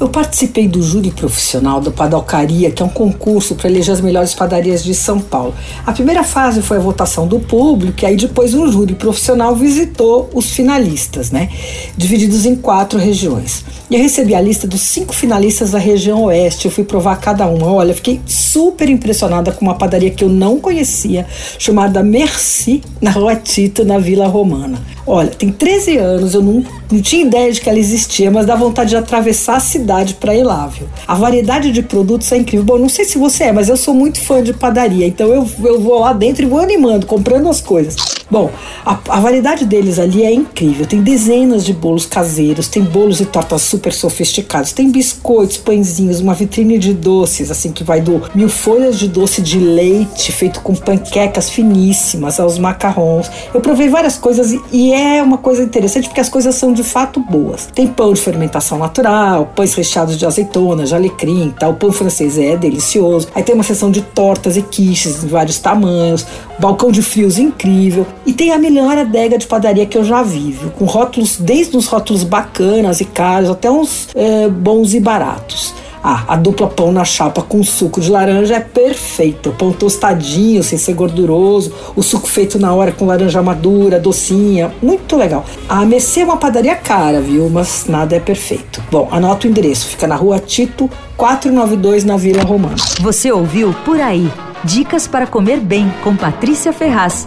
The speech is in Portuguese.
Eu participei do júri profissional do Padalcaria, que é um concurso para eleger as melhores padarias de São Paulo. A primeira fase foi a votação do público, e aí depois um júri profissional visitou os finalistas, né? Divididos em quatro regiões. E eu recebi a lista dos cinco finalistas da região oeste. Eu fui provar cada uma. Olha, fiquei super impressionada com uma padaria que eu não conhecia, chamada Merci, na Rua Tito, na Vila Romana. Olha, tem 13 anos, eu não, não tinha ideia de que ela existia, mas dá vontade de atravessar a cidade para ir lá, viu? A variedade de produtos é incrível. Bom, não sei se você é, mas eu sou muito fã de padaria, então eu, eu vou lá dentro e vou animando, comprando as coisas. Bom, a, a, variedade deles ali é incrível. Tem dezenas de bolos caseiros, tem bolos e tortas super sofisticados, tem biscoitos, pãezinhos, uma vitrine de doces, assim, que vai do mil folhas de doce de leite, feito com panquecas finíssimas, aos macarrons. Eu provei várias coisas e é uma coisa interessante porque as coisas são de fato boas. Tem pão de fermentação natural, pães recheados de azeitona, de alecrim, tá? o pão francês é delicioso. Aí tem uma seção de tortas e quiches em vários tamanhos, balcão de frios incrível. E tem a melhor adega de padaria que eu já vi, viu? com rótulos, desde uns rótulos bacanas e caros até uns é, bons e baratos. Ah, a dupla pão na chapa com suco de laranja é perfeita. O pão tostadinho, sem ser gorduroso, o suco feito na hora com laranja madura, docinha, muito legal. A Mercê é uma padaria cara, viu? Mas nada é perfeito. Bom, anota o endereço, fica na rua Tito 492 na Vila Romana. Você ouviu Por Aí. Dicas para comer bem com Patrícia Ferraz.